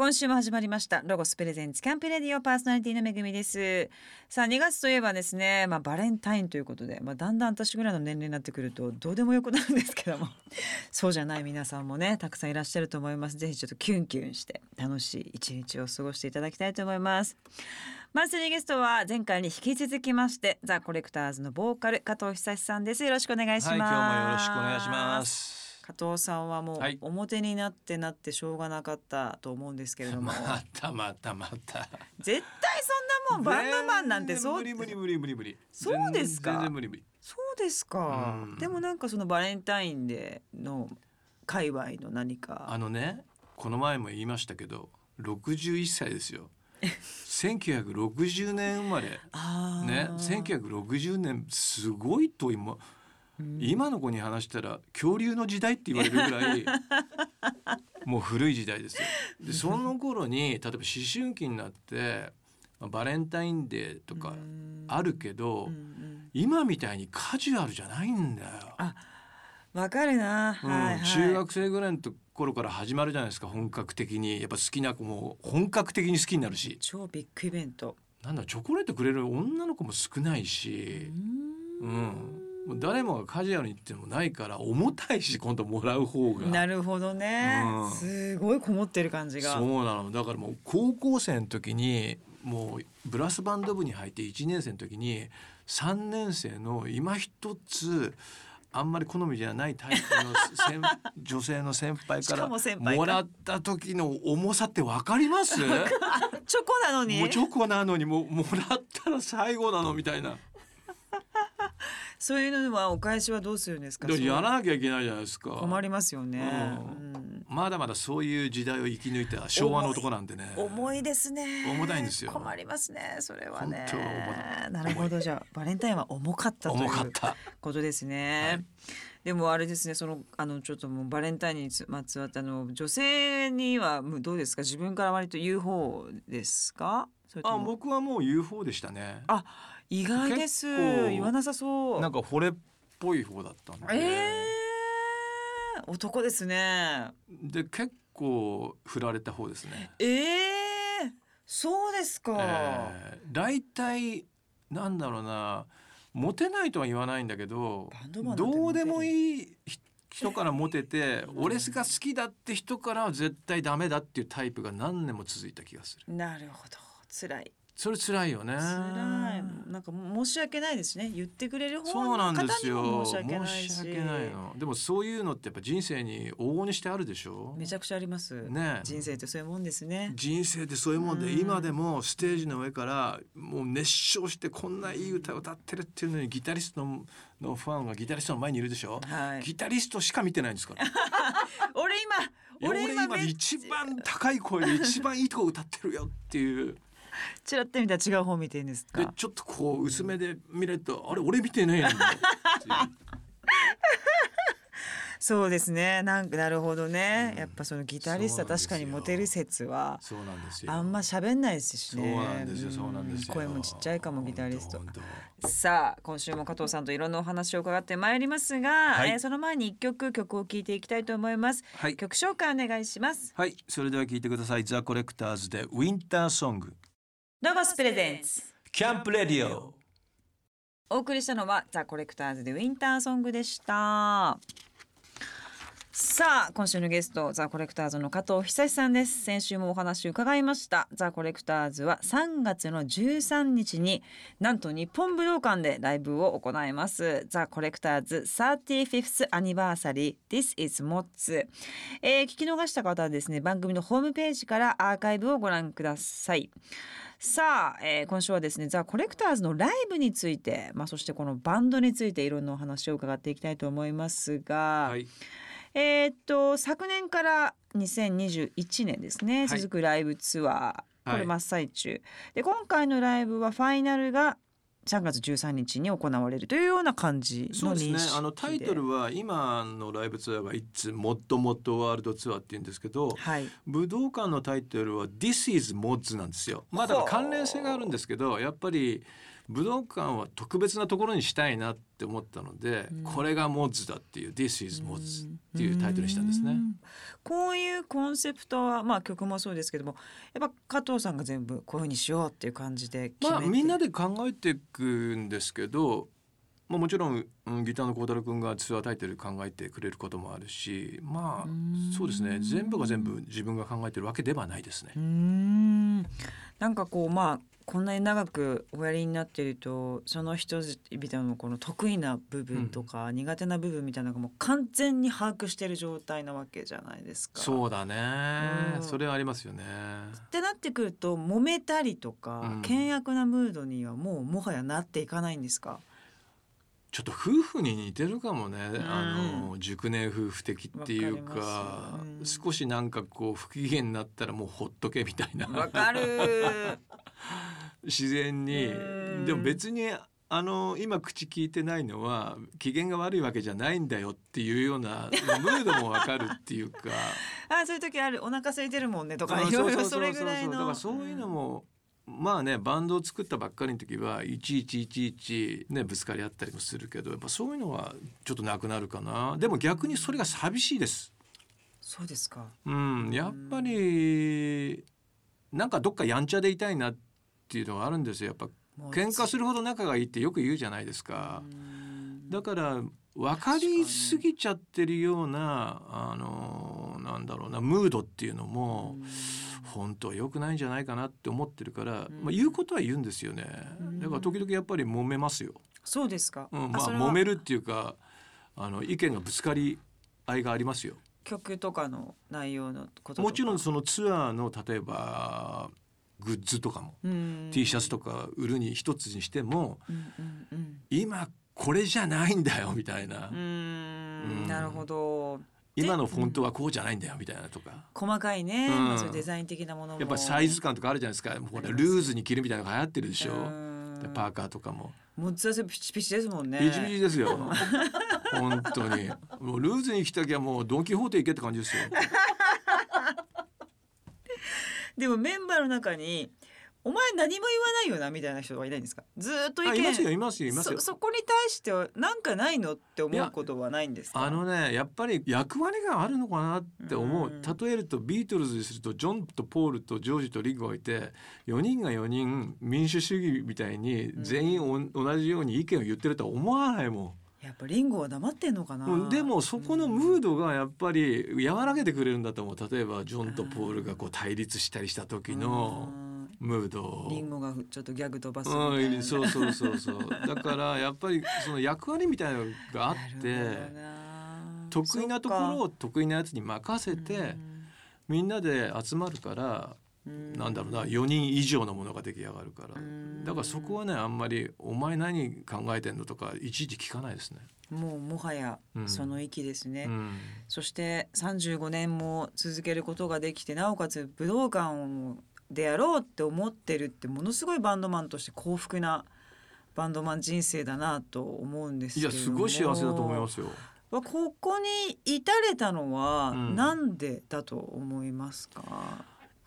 今週も始まりました。ロゴスプレゼンツキャンプレディオパーソナリティのめぐみです。さあ2月といえばですねまあバレンタインということでまあだんだん私ぐらいの年齢になってくるとどうでもよくなるんですけども。そうじゃない皆さんもねたくさんいらっしゃると思います。ぜひちょっとキュンキュンして楽しい一日を過ごしていただきたいと思います。マンスリーゲストは前回に引き続きましてザ・コレクターズのボーカル加藤久志さんです。よろしくお願いします、はい、今日もよろしくお願いします。加藤さんはもうはい表になってなってしょうがなかったと思うんですけれども、またまたまた。絶対そんなもんバンドマンなんてそう無理無理無理無理無理。そうですか？全然無理無理。そうですかうんでもなんかそのバレンタインデーの界隈の何かあのね、この前も言いましたけど、61歳ですよ。1960年生まれ。ね、1960年すごいと今、うん。今の子に話したら恐竜の時代って言われるぐらいもう古い時代ですよ。でその頃に例えば思春期になってまあバレンタインデーとかうん。あるけど、うんうん。今みたいにカジュアルじゃないんだよ。あわかるな、うんはい。はい中学生ぐらいの頃から始まるじゃないですか本格的に。やっぱ好きな子も本格的に好きになるし。超ビッグイベント。なんだチョコレートくれる女の子も少ないし、うんもう誰もがカジュアルにっていうのもないから重たいし今度もらう方が。なるほどね、うん。すごいこもってる感じが。そうなの。だからもう高校生の時にもうブラスバンド部に入って1年生の時に3年生の今一つあんまり好みじゃないタイプの先女性の先輩から もらった時の重さってわかります？チョコなのに？もうチョコなのにもうもらったら最後なのみたいな。そういうのはお返しはどうするんですか？でやらななきゃいけないじゃないですか。困りますよね、ううん。まだまだそういう時代を生き抜いた昭和の男なんでね。重いですね。重たいんですよ。困りますねそれはね。なるほど。じゃあバレンタインは重かったという。ことですね、はい。でもあれですねそのあのちょっともうバレンタインにつまつわってあの女性にはもうどうですか？自分から割と言う方ですか？あも。僕はもう UFO でしたね。あ意外です。言わなさそう。なんか惚れっぽい方だったんで。えー、男ですね。で結構振られた方ですね。えー、そうですか、えー、大体なんだろうな。モテないとは言わないんだけどどうでもいい人からモテて俺が好きだって人からは絶対ダメだっていうタイプが何年も続いた気がする。なるほど。辛いそれ辛いよね。辛い。なんか申し訳ないですね。言ってくれる方そうなんのですよ。方にも申し訳ないし。申し訳ないの。でもそういうのってやっぱ人生に往々にしてあるでしょ。めちゃくちゃあります、ね。人生ってそういうもんですね。人生ってそういうもんで、うん。今でもステージの上からもう熱唱してこんないい歌を歌ってるっていうのにギタリストののファンがギタリストの前にいるでしょ、はい。ギタリストしか見てないんですから。俺今俺俺今一番高い声で一番いいとこ歌ってるよっていう ちらって見たら違う方見てるんですか？でちょっとこう薄めで見れるとあれ俺見てないん。だっていうそうですね。なんかなるほどね、うん。やっぱそのギタリストは確かにモテる説はそうなんですよ。あんま喋んないですしそうねなんですよそうなんですよ。声もちっちゃいかもギタリスト。さあ今週も加藤さんといろんなお話を伺ってまいりますが、はい。えーその前に一曲曲を聴いていきたいと思います。はい。曲紹介お願いします。はい。それでは聞いてください。ザ・コレクターズでウィンターソングロゴスプレゼンツキャンプレディオ。お送りしたのはザ・コレクターズでウィンターソングでしたさあ今週のゲストザ・コレクターズの加藤久志さんです。先週もお話を伺いました。ザ・コレクターズは3月の13日になんと日本武道館でライブを行います。ザ・コレクターズ 35th アニバーサリー。This is Mods、えー聞き逃した方はですね番組のホームページからアーカイブをご覧ください。さあ、えー今週はですねザ・コレクターズのライブについて、まあ、そしてこのバンドについていろんなお話を伺っていきたいと思いますが、はい。えーっと昨年から2021年ですね、はい。続くライブツアーこはい。れ真っ最中、で今回のライブはファイナルが3月13日に行われるというような感じそうですね。あのタイトルは今のライブツアーが「It's もっともっとワールドツアー」って言うんですけどはい。武道館のタイトルは「This is Mods」なんですよ。まあだ関連性があるんですけどやっぱり武道館は特別なところにしたいなって思ったので、うん。これがモッズだっていう「This is モッズ」っていうタイトルにしたんですね。うんこういうコンセプトはまあ曲もそうですけどもやっぱ加藤さんが全部こういうふうにしようっていう感じで決めて。まあみんなで考えていくんですけど、まあ、もちろん、うん、ギターの孝太郎君がツアータイトル考えてくれることもあるしまうん。あそうですね。全部が全部自分が考えてるわけではないですね。うー。ん。なんかこうまあこんなに長くおやりになってるとその人々のこの得意な部分とか苦手な部分みたいなのがもう完全に把握してる状態なわけじゃないですか。そうだね、うん。それはありますよね。ってなってくると揉めたりとか、うん。険悪なムードにはもうもはやなっていかないんですか？ちょっと夫婦に似てるかもね、ん。あの熟年夫婦的っていうかわかうん。少しなんかこう不機嫌になったらもうほっとけみたいな。わかる 自然に。うん。でも別にあの今口聞いてないのは機嫌が悪いわけじゃないんだよっていうようなムードもわかるっていうか。あそういう時ある。お腹空いてるもんねとかあいろいろうそれぐらいの。だからそういうのも、まあねバンドを作ったばっかりの時はいちいちいちいちねぶつかり合ったりもするけどやっぱそういうのはちょっとなくなるかな。でも逆にそれが寂しいです。そうですか。うん、やっぱりなんかどっかやんちゃでいたいなっていうのがあるんですよ。やっぱ喧嘩するほど仲がいいってよく言うじゃないですか。う。ん。だから分かりすぎちゃってるようなあのなんだろうなムードっていうのも本当は良くないんじゃないかなって思ってるから、うん。まあ、言うことは言うんですよね。うん。だから時々やっぱり揉めますよ、そうですか、うん、まあ揉めるっていうかあの意見がぶつかり合いがありますよ。曲とかの内容のこともちろんそのツアーの例えばグッズとかも、うん。T シャツとか売るに一つにしてもうんうんうん。今これじゃないんだよみたいな、うん。ん。なるほど。今のフォントはこうじゃないんだよみたいなとか、細かいね、うん。まあそうデザイン的なものも。やっぱサイズ感とかあるじゃないですか。ほらルーズに着るみたいなのが流行ってるでしょ、うパーカーとかも。もうずっとピチピチですもんね。ビチビチですよ。本当に。もうルーズに着たきゃもうドン・キホーテ行けって感じですよでもメンバーの中にお前何も言わないよなみたいな人はいないんですか？ずーっと意見あいますよいますよいますよ。そそこに対してはなんかないのって思うことはないんですか？あのねやっぱり役割があるのかなって思う、うん。例えるとビートルズにするとジョンとポールとジョージとリンゴがいて4人が4人民主主義みたいに全員お同じように意見を言ってるとは思わないもやっぱリンゴは黙ってんのかな、ん、うんでもそこのムードがやっぱり和らげてくれるんだと思う。例えばジョンとポールがこう対立したりした時のうんムード。をリンゴがちょっとギャグ飛ばすみたいな、うん、そうそうそうそう。だからやっぱりその役割みたいなのがあって得意なところそを得意なやつに任せてみんなで集まるからうんなんだろうな4人以上のものが出来上がるから。うん。だからそこはねあんまり「お前何考えてんの?」とかいちいち聞かないですね。もうもはやうん。その域ですね、うん。そして35年も続けることができてなおかつ武道館をでやろうって思ってるってものすごいバンドマンとして幸福なバンドマン人生だなと思うんですいやけれども。すごい幸せだと思いますよ。ここに至れたのはうん。なんでだと思いますか、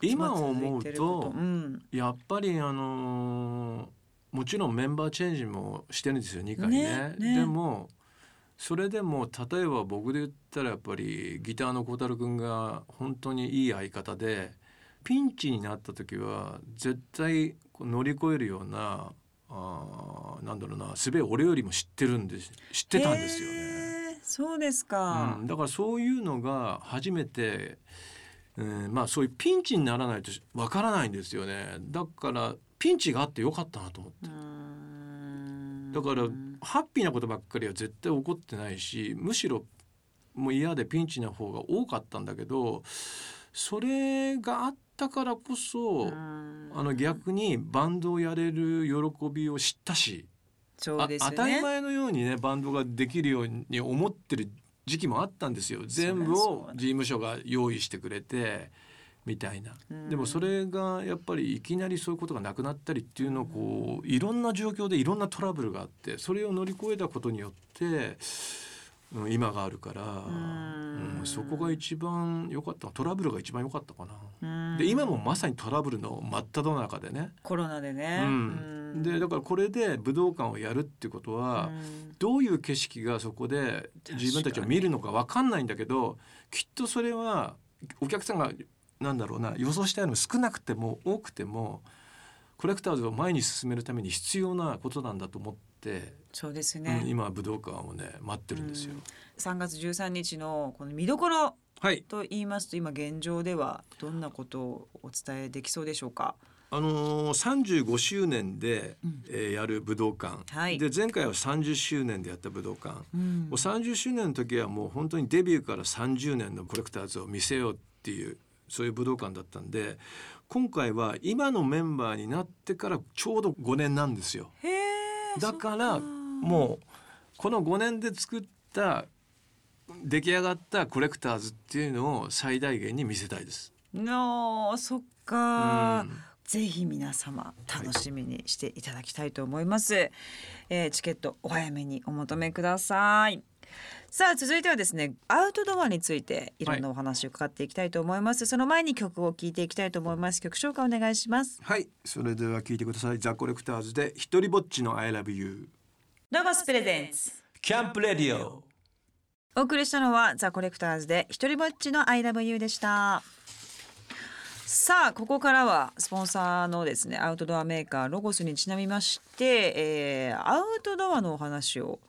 今思うととうん、やっぱりあのーもちろんメンバーチェンジもしてるんですよ2回ね。ねねでもそれでも例えば僕で言ったらやっぱりギターの孝太郎君が本当にいい相方でピンチになった時は絶対乗り越えるようなあーなんだろうな術を俺よりも知ってるんです知ってたんですよね。そうですか、うん、だからそういうのが初めて、うん、まあそういうピンチにならないとわからないんですよね。だからピンチがあってよかったなと思って。だからハッピーなことばっかりは絶対起こってないしむしろもう嫌でピンチな方が多かったんだけどそれがあったからこそ、うん。あの逆にバンドをやれる喜びを知ったし、ね。当たり前のようにねバンドができるように思ってる時期もあったんですよ。全部を事務所が用意してくれてみたいな。うん。でもそれがやっぱりいきなりそういうことがなくなったりっていうのをこういろんな状況でいろんなトラブルがあってそれを乗り越えたことによって、うん、今があるから、ん。うん、そこが一番良かった。トラブルが一番良かったかな。うん。で今もまさにトラブルの真っ只中でね。コロナでね、うんでだからこれで武道館をやるってことは、うん。どういう景色がそこで自分たちを見るのか分かんないんだけどきっとそれはお客さんがなんだろうな予想したよりも少なくても多くてもコレクターズを前に進めるために必要なことなんだと思って、そうですうんね、今武道館をね待ってるんですよ。3月13日のこの見どころはい。と言いますと今現状ではどんなことをお伝えできそうでしょうか？あのー、35周年で、うん。えーやる武道館、はい。で前回は30周年でやった武道館、うん。もう30周年の時はもう本当にデビューから30年のコレクターズを見せようっていうそういう武道館だったんで今回は今のメンバーになってからちょうど5年なんですよ。だからもうこの5年で作った出来上がったコレクターズっていうのを最大限に見せたいです。のーそっうか、んぜひ皆様楽しみにしていただきたいと思います、えーチケットお早めにお求めください。さあ続いてはですねアウトドアについていろんなお話を伺っていきたいと思います、その前に曲を聴いていきたいと思います。曲紹介お願いします。はいそれでは聞いてください。ザ・コレクターズで一人ぼっちの I love you ロゴスプレゼンツキャンプレディオお送りしたのはザ・コレクターズで一人ぼっちの I love you でしたさあここからはスポンサーのですねアウトドアメーカーロゴスにちなみまして、えーアウトドアのお話を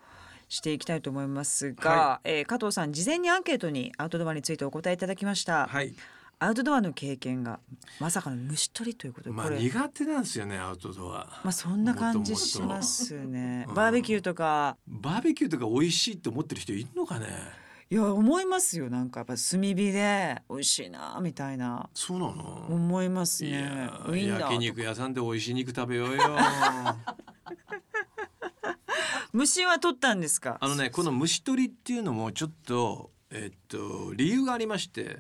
していきたいと思いますが、はえー加藤さん事前にアンケートにアウトドアについてお答えいただきました、はい。アウトドアの経験がまさかの虫取りということで、まあ苦手なんですよねアウトドア。まあそんな感じしますね。うんバーベキューとか。バーベキューとか美味しいって思ってる人いるのかね？いや思いますよ。なんかやっぱ炭火で美味しいなみたいな。そうなの？思いますいねやウインナーとか焼肉屋さんで美味しい肉食べようよ。虫は取ったんですか？あのねこの虫取りっていうのもちょっとえっと理由がありましてっ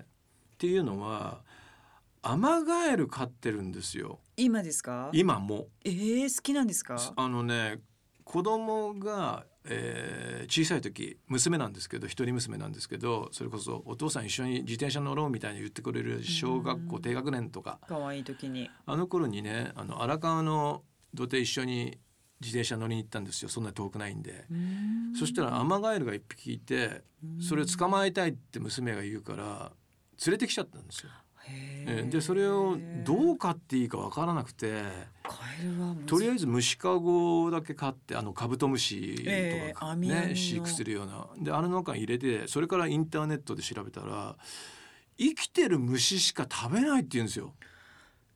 ていうのはアマガエル飼ってるんですよ。今ですか？今も。えー、好きなんですか？あのね子供が、えー小さい時娘なんですけど一人娘なんですけどそれこそお父さん一緒に自転車乗ろうみたいに言ってくれる小学校うん。低学年とか。可愛い時に。あの頃にねあの荒川の土手一緒に自転車乗りに行ったんですよそんなに遠くないんで。そしたらアマガエルが一匹いてそれを捕まえたいって娘が言うから連れてきちゃったんですよ。でそれをどう飼っていいかわからなくてカエルはとりあええず虫かごだけ飼ってあのカブトムシえとかね飼育するようなであの中に入れてそれからインターネットで調べたら生きてる虫しか食べないって言うんですよ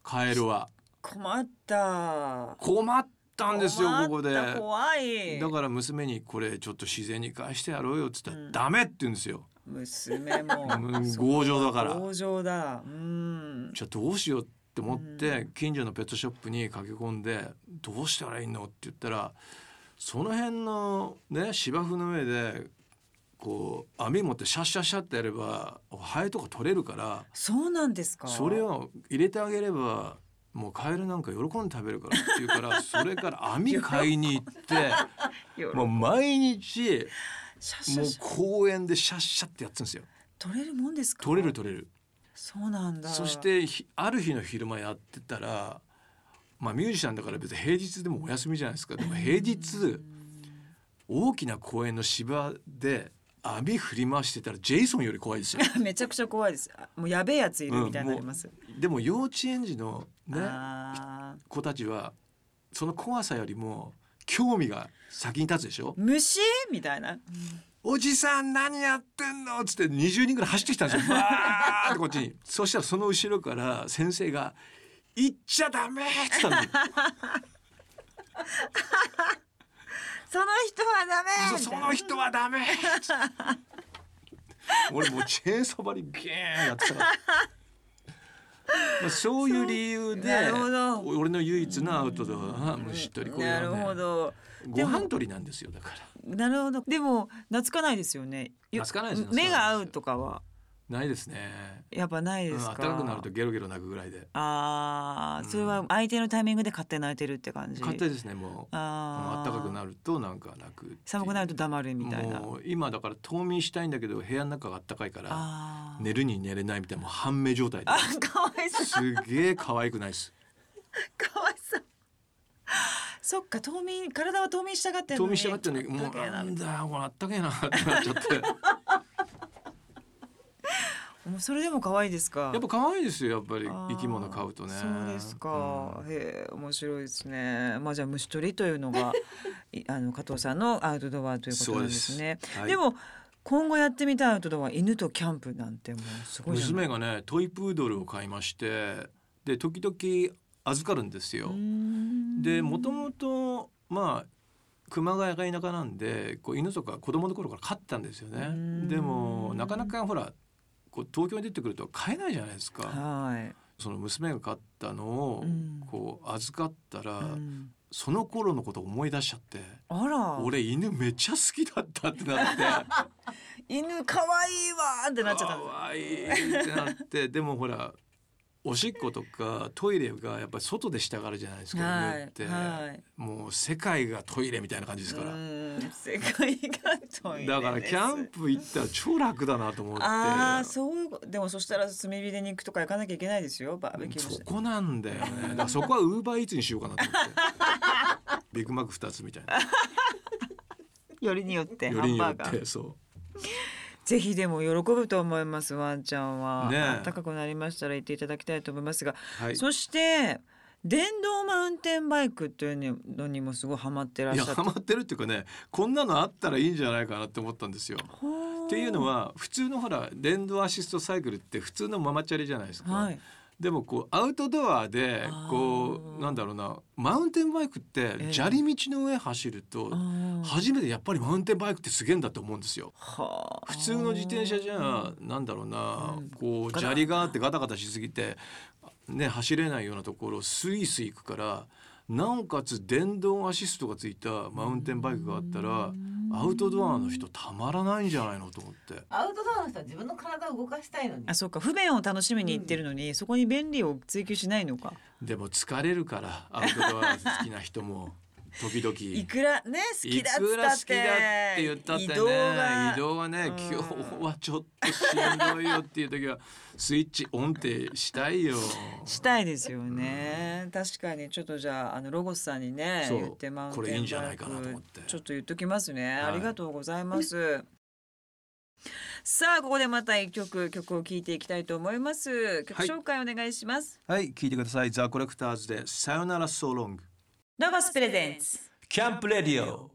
カエルは。困った困ったんですよここで。怖いだから娘にこれちょっと自然に返してやろうよっつったら、うんダメって言うんですよ。娘も。うん強情だから。強情だ。うん。じゃあどうしようって思って、うん。近所のペットショップに駆け込んで「どうしたらいいの?」って言ったらその辺のね芝生の上でこう網持ってシャッシャッシャッってやればハエとか取れるからそうなんですか？それを入れてあげればもうカエルなんか喜んで食べるからって言うからそれから網買いに行って もう毎日もう公園でシャッシャッってやってるんですよ。取れるもんですか？取れる取れる。そうなんだ。そしてひある日の昼間やってたらまあミュージシャンだから別に平日でもお休みじゃないですか。でも平日大きな公園の芝で網振り回してたらジェイソンより怖いですよ。めちゃくちゃ怖いです。あもうやべえやついるみたいになります、でも幼稚園児のね子たちはその怖さよりも興味が先に立つでしょ？虫？みたいなおじさん何やってんの？っつって20人ぐらい走ってきたんですよ。バーってこっちに。そしたらその後ろから先生が「行っちゃダメ!」っつったんですよ。その人はダメそその人はダメ俺もうチェーンソーバリビーンやってたから。まあ、そういう理由で俺の唯一のアウトドアは虫取りこれなるほはねどご飯取りなんですよだから。なるほど。でも懐かないですよね。よ懐かないです目が合うとかは。ないですね。やっぱないですうん、か、暖かくなるとゲロゲロ泣くぐらいで。ああそれは相手のタイミングで勝手に泣いてるって感じ。勝手ですねもう。あ暖かくなるるとなんか泣く寒くなると黙るみたいな。もう今だから冬眠したいんだけど部屋の中が暖かいから寝るに寝れないみたいなもう半目状態で。あかわいそう。すげえ可愛くないです。かわいそう。そっか冬眠体は冬眠したがってる冬のに。眠したがってるのにもうなんだよこれあったけえなってなっちゃってもうそれでも可愛いですか？やっぱ可愛いですよやっぱり生き物飼うとね。そうですか、うん。へえ面白いですね。まあじゃあ虫取りというのが いあの加藤さんのアウトドアということなんですね。はい。でも今後やってみたいアウトドア犬とキャンプなんてもうすごい娘がねトイプードルを飼いましてで時々預かるんですよ。でもともとまあ熊谷が田舎なんでこう犬とか子供の頃から飼ってたんですよね。うん。でもなかなかほらこう東京に出てくると飼えないじゃないですか。はい、その娘が飼ったのをうん。こう預かったら、うん。その頃のことを思い出しちゃってあら。俺犬めっちゃ好きだったってなって。犬可愛いわーってなっちゃった可愛いってなってでもほらおしっことかトイレがやっぱり外でしたがるじゃないですか、はい犬って、はいもう世界がトイレみたいな感じですから、うん世界がトイレだからキャンプ行ったら超楽だなと思って。ああそう。でもそしたら炭火で肉とか焼かなきゃいけないですよバーベキューそこなんだよね。だからそこはウーバーイーツにしようかなと思って。ビッグマック2つみたいな。よりによってよりによっハンバーガー。てそうぜひでも喜ぶと思いますワンちゃんは、ねえ。暖かくなりましたら行っていただきたいと思いますが、はい。そして電動マウンテンバイクっていうのにもすごいハマってらっいしゃって。やハマってるっていうかねこんなのあったらいいんじゃないかなって思ったんですよ。っていうのは普通のほら電動アシストサイクルって普通のママチャリじゃないですか。はいでもこうアウトドアでこうなんだろうなマウンテンバイクってええ。砂利道の上走ると初めてやっぱりマウンテンバイクってすげえんだと思うんですよ。はあ。普通の自転車じゃなんだろうな、うん。こう砂利があってガタガタしすぎてね走れないようなところをスイスイ行くからなおかつ電動アシストがついたマウンテンバイクがあったらアウトドアの人たまらないんじゃないのと思って。アウトドアの人は自分の体を動かしたいのに。あそうか。不便を楽しみに行ってるのに、そこに便利を追求しないのか。でも疲れるからアウトドア好きな人も時々。いくらね好きだっついくらったって。好きだって言ったってね移動が。移動はね、うん。今日はちょっとしんどいよっていう時は スイッチオンってしたいよ。したいですよね。確かに。ちょっとじゃああのロゴスさんにね言ってマウこれいいんじゃないかなと思って。ちょっと言っときますね、はい。ありがとうございます。さあここでまた一曲曲を聴いていきたいと思います。曲はい。紹介お願いします、はい、聞いてください。ザ・コレクターズでさよならソーロング。ロゴスプレゼンツキャンプレディオ。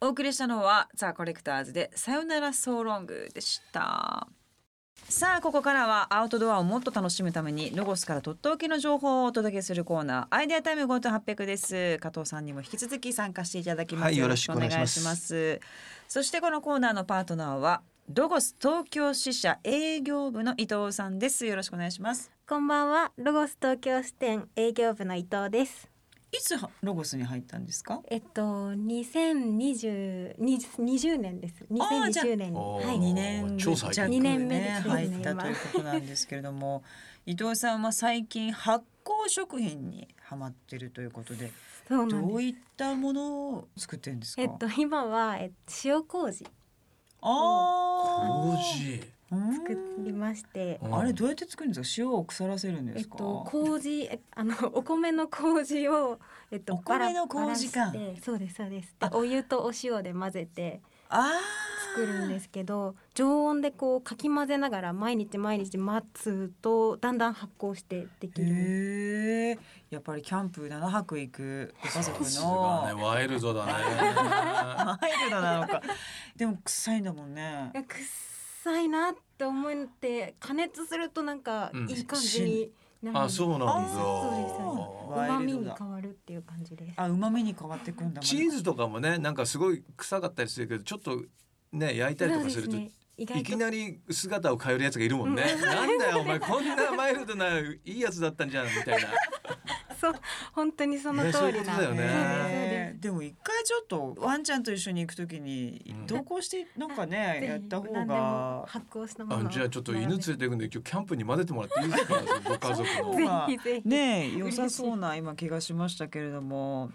お送りしたのはザ・コレクターズでさよならソーロングでした。さあここからはアウトドアをもっと楽しむためにロゴスからとっておきの情報をお届けするコーナーアイデアタイム GoTo800 です。加藤さんにも引き続き参加していただきます、はいよろしくお願いします。よろしくお願いします。そしてこのコーナーのパートナーはロゴス東京支社営業部の伊藤さんです。よろしくお願いします。こんばんは、ロゴス東京支店営業部の伊藤です。いつはロゴスに入ったんですか？えっと、2020 20年です。あーじゃあ2020年に。はい。2年超最二年目ねです入ったということなんですけれども伊藤さんは最近発酵食品にハマってるということでそうなんです。どういったものを作ってるんですか、えっと、今は、えっと、塩麹あ麹。あ作りまして。うん。あれどうやって作るんですか？塩を腐らせるんですか、えっと、麹、えあの、お米の麹を、えっと、お米の麹か。そうです、そうです。であお湯とお塩で混ぜて。あ作るんですけど常温でこうかき混ぜながら毎日毎日待つとだんだん発酵してできる。へえやっぱりキャンプ7泊行くご家族の。がね、ワイルドだね。マイルドなのか。でも臭いんだもんね。臭いなって思って加熱するとなんかうん。いい感じになるんあ、そうなんだ。うですそうワイルドだ。旨味に変わるっていう感じです。あ旨味に変わってくんだチーズとかもね、なんかすごい臭かったりするけど、ちょっとね、焼いたりとかするといきなり姿を変えるやつがいるもんね。なんだよ、お前こんなマイルドないいやつだったんじゃんみたいな。そう本当にその通りなんでね。でも一回ちょっとワンちゃんと一緒に行くときにうん。同行してなんかね、ぜひやった方が。発酵したものじゃあちょっと犬連れて行くんで今日キャンプに混ぜてもらっていいですか？ご家族の。まあぜひぜひ。ねえ良さそうな今気がしましたけれども。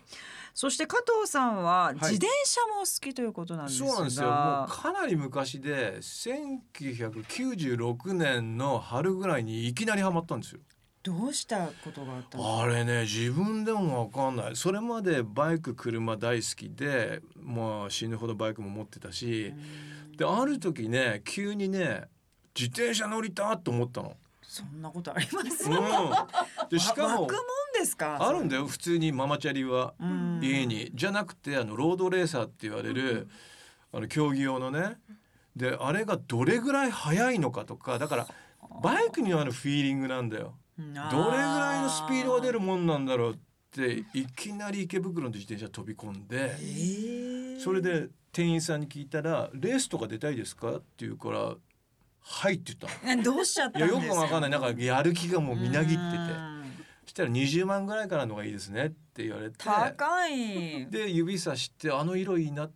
そして加藤さんは自転車も好きということなんですが、そうなんですよ。もうかなり昔で1996年の春ぐらいにいきなりハマったんですよ。どうしたことがあったの？あれね自分でもわかんない。それまでバイク車大好きでまあ死ぬほどバイクも持ってたしである時ね急にね自転車乗りたと思ったの。そんなことあります？うん、でしかもですか？あるんだよ普通にママチャリはうん。家に。じゃなくてあのロードレーサーって言われるあの競技用のね。であれがどれぐらい速いのかとかだからバイクにあるフィーリングなんだよ。どれぐらいのスピードが出るもんなんだろうっていきなり池袋の自転車飛び込んでそれで店員さんに聞いたら「レースとか出たいですか?」って言うから「はい」って言ったの。どうしちゃったんですか？よくわかんない。なんかやる気がもうみなぎってて。したら20万ぐらいからのがいいですねって言われて。高い。で指さしてあの色いいなっ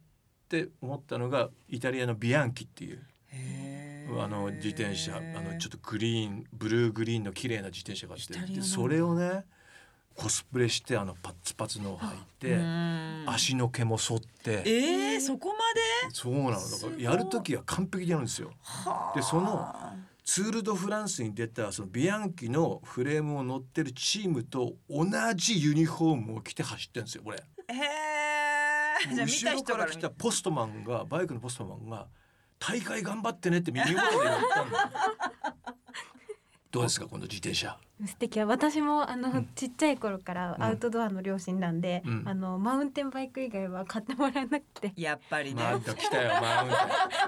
て思ったのがイタリアのビアンキっていうあの自転車あのちょっとグリーンブルーグリーンの綺麗な自転車があってそれをねコスプレしてあのパッツパツのを履いてうん。足の毛も剃って。えー、そこまで？そうなの。だからやる時は完璧にやるんですよ。でそのツール・ド・フランスに出たそのビアンキのフレームを乗ってるチームと同じユニフォームを着て走ってるんですよこれ。へ後ろから来たポストマンがバイクのポストマンが「大会頑張ってね」って耳元 で言ったんだよどうですかこの自転車。素敵。は私もあの、うん。ちっちゃい頃からアウトドアの両親なんで、うん。あのマウンテンバイク以外は買ってもらえなくて。やっぱりね、また来たよマウン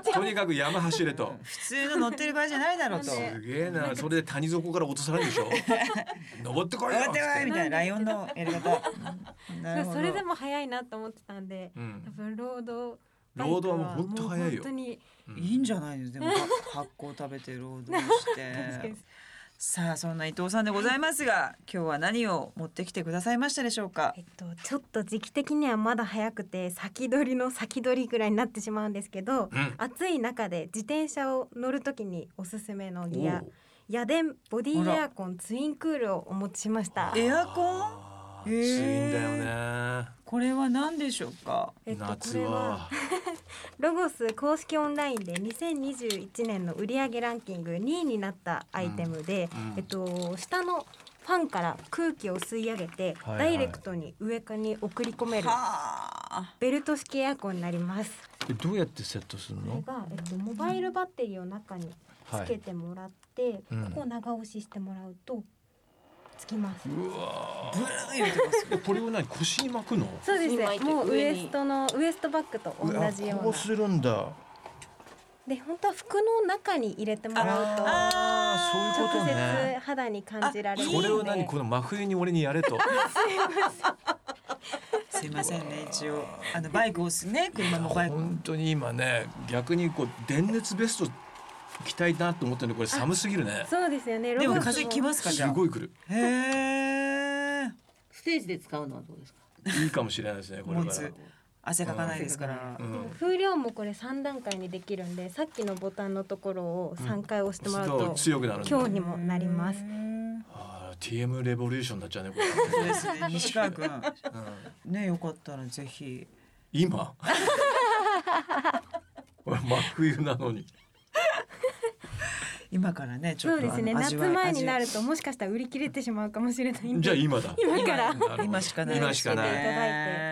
テン とにかく山走れと。普通の乗ってる場合じゃないだろうと。すげえな。それで谷底から落とされるでしょ。登ってこいよ。ってこいみたいなライオンのやり方。それでも早いなと思ってたんで、うん。多分ロードロードはもう本当早いよ。いいんじゃないですでもは発酵食べて労働して。さあそんな伊藤さんでございますが今日は何を持ってきてくださいましたでしょうか？えっと、ちょっと時期的にはまだ早くて先取りの先取りぐらいになってしまうんですけど、うん。暑い中で自転車を乗るときにおすすめのギアおう。ヤデンボディエアコンツインクールをお持ちしました。エアコン？暑いんだよねこれは何でしょうか？えっと、こ夏れはは ロゴス公式オンラインで2021年の売上ランキング2位になったアイテムで、うんうん。えっと、下のファンから空気を吸い上げて、はいはい。ダイレクトに上からに送り込めるはあ。ベルト式エアコンになります。えどうやってセットするの？これが、えっと、モバイルバッテリーを中につけてもらって、うん。ここを長押ししてもらうとつきます。うわブーン言ってますーこれを何？腰に巻くの？そうです。今言って。もうウエストのウエストバッグと同じような。こうするんだ。で本当は服の中に入れてもらうとあー。そういうこと直ね接肌に感じられるので。これを何？この真冬に俺にやれと。すいませんね。一応あのバイクをすね。車のバイク。本当に今ね逆にこう電熱ベスト着たいなと思ってるんでこれ寒すぎるね。そうですよね。でも風来ますかじゃあ。すごい来る。へえステージで使うのはどうですか？いいかもしれないですねこれから。汗かかないですから。うん。風量もこれ3段階にできるんでさっきのボタンのところを3回押してもらうそうと強くなるんだ。強にもなります。へー。あー TM レボリューションになっちゃうねこれ、そうですね。西川君。うん。ねよかったらぜひ。今？俺真冬なのに今からねちょっとそうですね。夏前にな味るともしかしたら売り切れてしまうかもしれないんで。じゃあ今だ。今から。今しかない今しかない。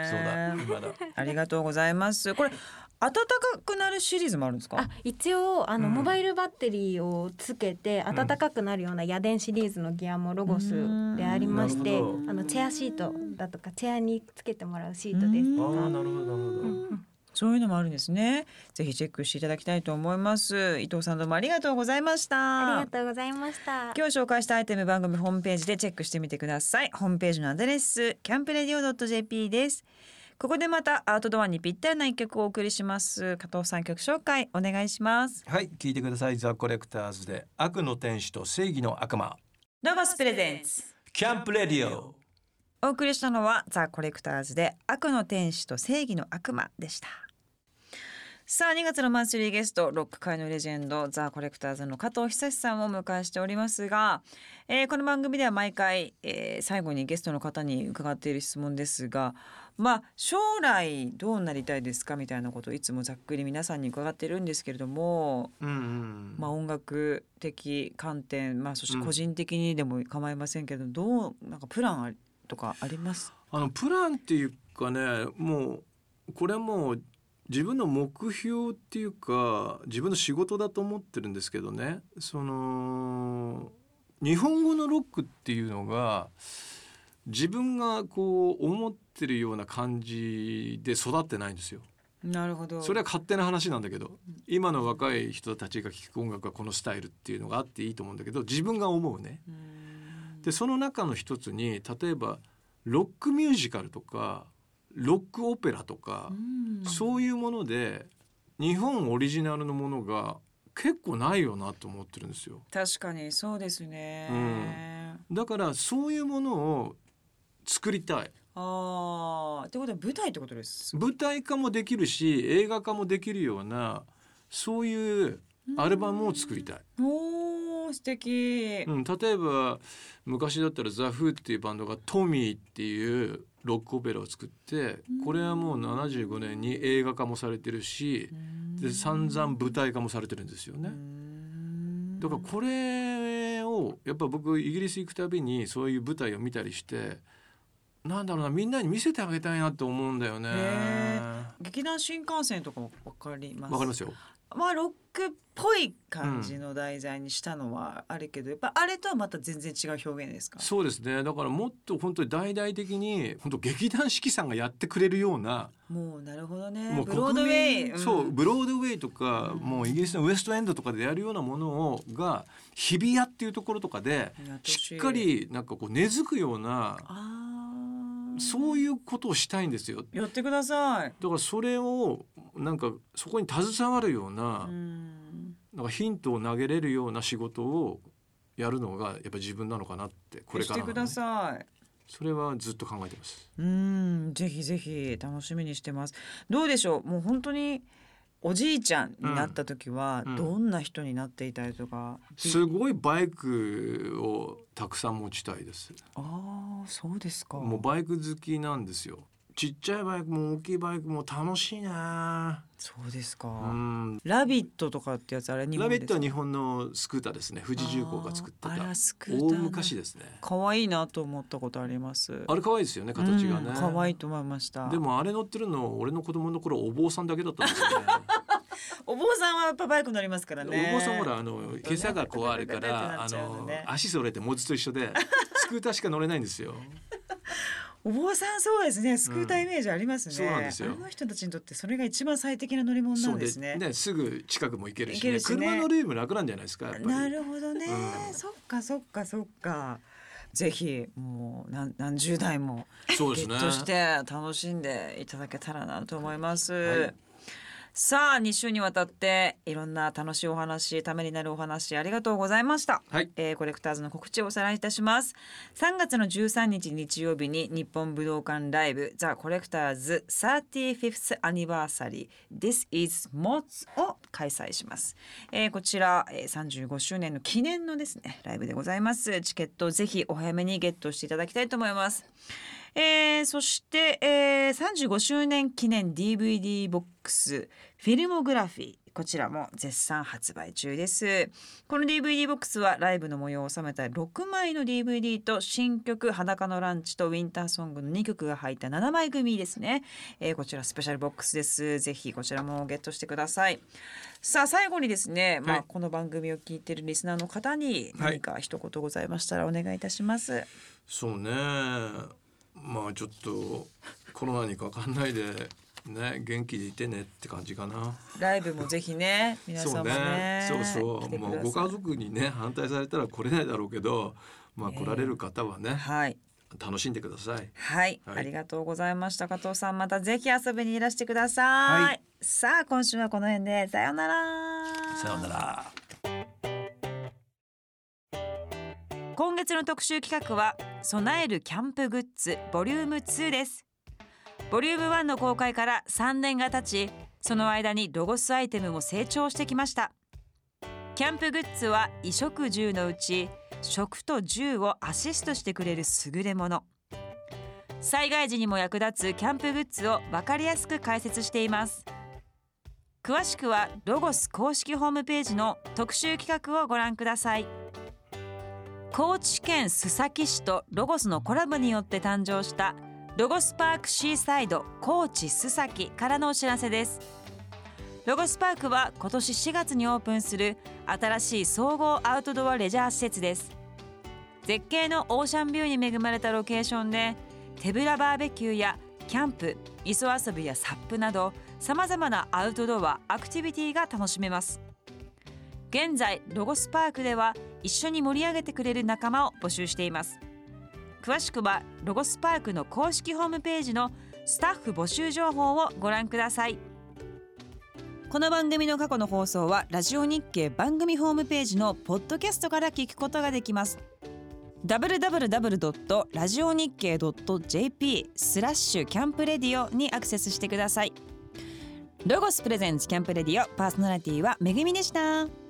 そうだ。今だありがとうございます。これ暖かくなるシリーズもあるんですか？あ一応あの、うん。モバイルバッテリーをつけて暖かくなるような家電シリーズのギアもロゴスでありましてうん。あのチェアシートだとかチェアにつけてもらうシートですうん。とかああなるほどなるほど、うんそういうのもあるんですね。ぜひチェックしていただきたいと思います。伊藤さんどうもありがとうございました。ありがとうございました。今日紹介したアイテム番組ホームページでチェックしてみてください。ホームページのアドレスキャンプレディオ .jp です。ここでまたアウトドアにぴったりな一曲をお送りします。加藤さん曲紹介お願いします。はい聞いてください。ザコレクターズで悪の天使と正義の悪魔。ノバスプレゼンツ。キャンプレディオお送りしたのはザ・コレクターズで悪の天使と正義の悪魔でした。さあ2月のマンスリーゲストロック界のレジェンドザ・コレクターズの加藤久志さんをお迎えしておりますが、えーこの番組では毎回、えー最後にゲストの方に伺っている質問ですがまあ将来どうなりたいですか？みたいなことをいつもざっくり皆さんに伺っているんですけれども、うんうん。まあ、音楽的観点、まあ、そしてうん。個人的にでも構いませんけど、どうなんかプランありとかあります？あのプランっていうかねもうこれはもう自分の目標っていうか自分の仕事だと思ってるんですけどねその日本語のロックっていうのが自分がこう思ってるような感じで育ってないんですよ。なるほどそれは勝手な話なんだけど今の若い人たちが聴く音楽はこのスタイルっていうのがあっていいと思うんだけど自分が思うね。うんでその中の一つに例えばロックミュージカルとかロックオペラとか、うん。そういうもので日本オリジナルのものが結構ないよなと思ってるんですよ。確かにそうですね、だからそういうものを作りたい。ああってことは舞台ってことです？舞台化もできるし映画化もできるようなそういうアルバムを作りたい。おー素敵、うん、例えば昔だったらザ・フーっていうバンドがトミーっていうロックオペラを作ってこれはもう75年に映画化もされてるしで散々舞台化もされてるんですよね。だからこれをやっぱ僕イギリス行くたびにそういう舞台を見たりしてなんだろうなみんなに見せてあげたいなって思うんだよね。へ劇団新幹線とかもわかりますわかりますよ。まあロックっぽい感じの題材にしたのはあるけど、やっぱあれとはまた全然違う表現ですか？そうですね。だからもっと本当に大々的に本当劇団四季さんがやってくれるようなもうなるほどね。もうブロードウェイ、国民そうブロードウェイとか、うんもうイギリスのウエストエンドとかでやるようなものをが日比谷っていうところとかでしっかりなんかこう根付くようなあーそういうことをしたいんですよ。やってください。だからそれをなんかそこに携わるような,、うん。なんかヒントを投げれるような仕事をやるのがやっぱ自分なのかなってこれからのね、してください。それはずっと考えてます。うんぜひぜひ楽しみにしてます。どうでしょう？もう本当におじいちゃんになった時はうんどんな人になっていたりとか、すごいバイクをたくさん持ちたいです。ああそうですかもうバイク好きなんですよ。ちっちゃいバイクも大きいバイクも楽しいな。そうですか、うん。ラビットとかってやつあれ日ラ本ですビットは日本のスクーターですね。富士重工が作ってた。あーあらスクーター大な昔ですね。可愛いなと思ったことありますあれ可愛いですよね。形がね。うん可愛いと思いましたでもあれ乗ってるの俺の子供の頃お坊さんだけだったんですよね。お坊さんはやっぱバイク乗りますからねお坊さんほらあの今朝がこうあるからあペタペタペタペタってなっちゃうの足それて持つと一緒でスクーターしか乗れないんですよ。お坊さんそうですね。スクーターイメージありますね、そうなんですよ。あの人たちにとってそれが一番最適な乗り物なんですね。ねすぐ近くも行けるし,、行けるしね。車乗るよりも楽なんじゃないですか。なるほどね、うん。そっかそっかそっか。ぜひもう何何十台もゲ。ットして楽しんでいただけたらなと思います。はいさあ2週にわたっていろんな楽しいお話ためになるお話ありがとうございました、はい。えーコレクターズの告知をおさらいいたします。3月の13日日曜日に日本武道館ライブザ・コレクターズ 35th Anniversary This is Mods を開催します、えーこちら、えー35周年の記念のですねライブでございます。チケットをぜひお早めにゲットしていただきたいと思いますえーそして、えー、35周年記念 DVD ボックスフィルモグラフィーこちらも絶賛発売中です。この DVD ボックスはライブの模様を収めた6枚の DVD と新曲「裸のランチ」と「ウィンターソング」の2曲が入った7枚組ですね、えーこちらスペシャルボックスです。ぜひこちらもゲットしてください。さあ最後にですね、まあはいこの番組を聞いているリスナーの方にはい何か一言ございましたらお願いいたします、そうねまあちょっとコロナにかかんないでね元気でいてねって感じかな。ライブもぜひね皆そう様ねね。そうそう。来てください。もうご家族にね反対されたら来れないだろうけどまあね。来られる方はねはい。楽しんでください。はい、はい。ありがとうございました。加藤さんまたぜひ遊びにいらしてください、はい。さあ今週はこの辺で。さようなら。さようなら。今月の特集企画は備えるキャンプグッズボリューム2です。ボリューム1の公開から3年が経ちその間にロゴスアイテムも成長してきました。キャンプグッズは衣食住のうち食と住をアシストしてくれる優れもの。災害時にも役立つキャンプグッズを分かりやすく解説しています。詳しくはロゴス公式ホームページの特集企画をご覧ください。高知県須崎市とロゴスのコラボによって誕生したロゴスパークシーサイド高知須崎からのお知らせです。ロゴスパークは今年4月にオープンする新しい総合アウトドアレジャー施設です。絶景のオーシャンビューに恵まれたロケーションで手ぶらバーベキューやキャンプ磯遊びやサップなどさまざまなアウトドアアクティビティが楽しめます。現在ロゴスパークでは一緒に盛り上げてくれる仲間を募集しています。詳しくはロゴスパークの公式ホームページのスタッフ募集情報をご覧ください。この番組の過去の放送はラジオ日経番組ホームページのポッドキャストから聞くことができます。www. ラジオ日経 .jp スラッシュキャンプレディオにアクセスしてください。ロゴスプレゼンツキャンプレディオパーソナリティはめぐみでした。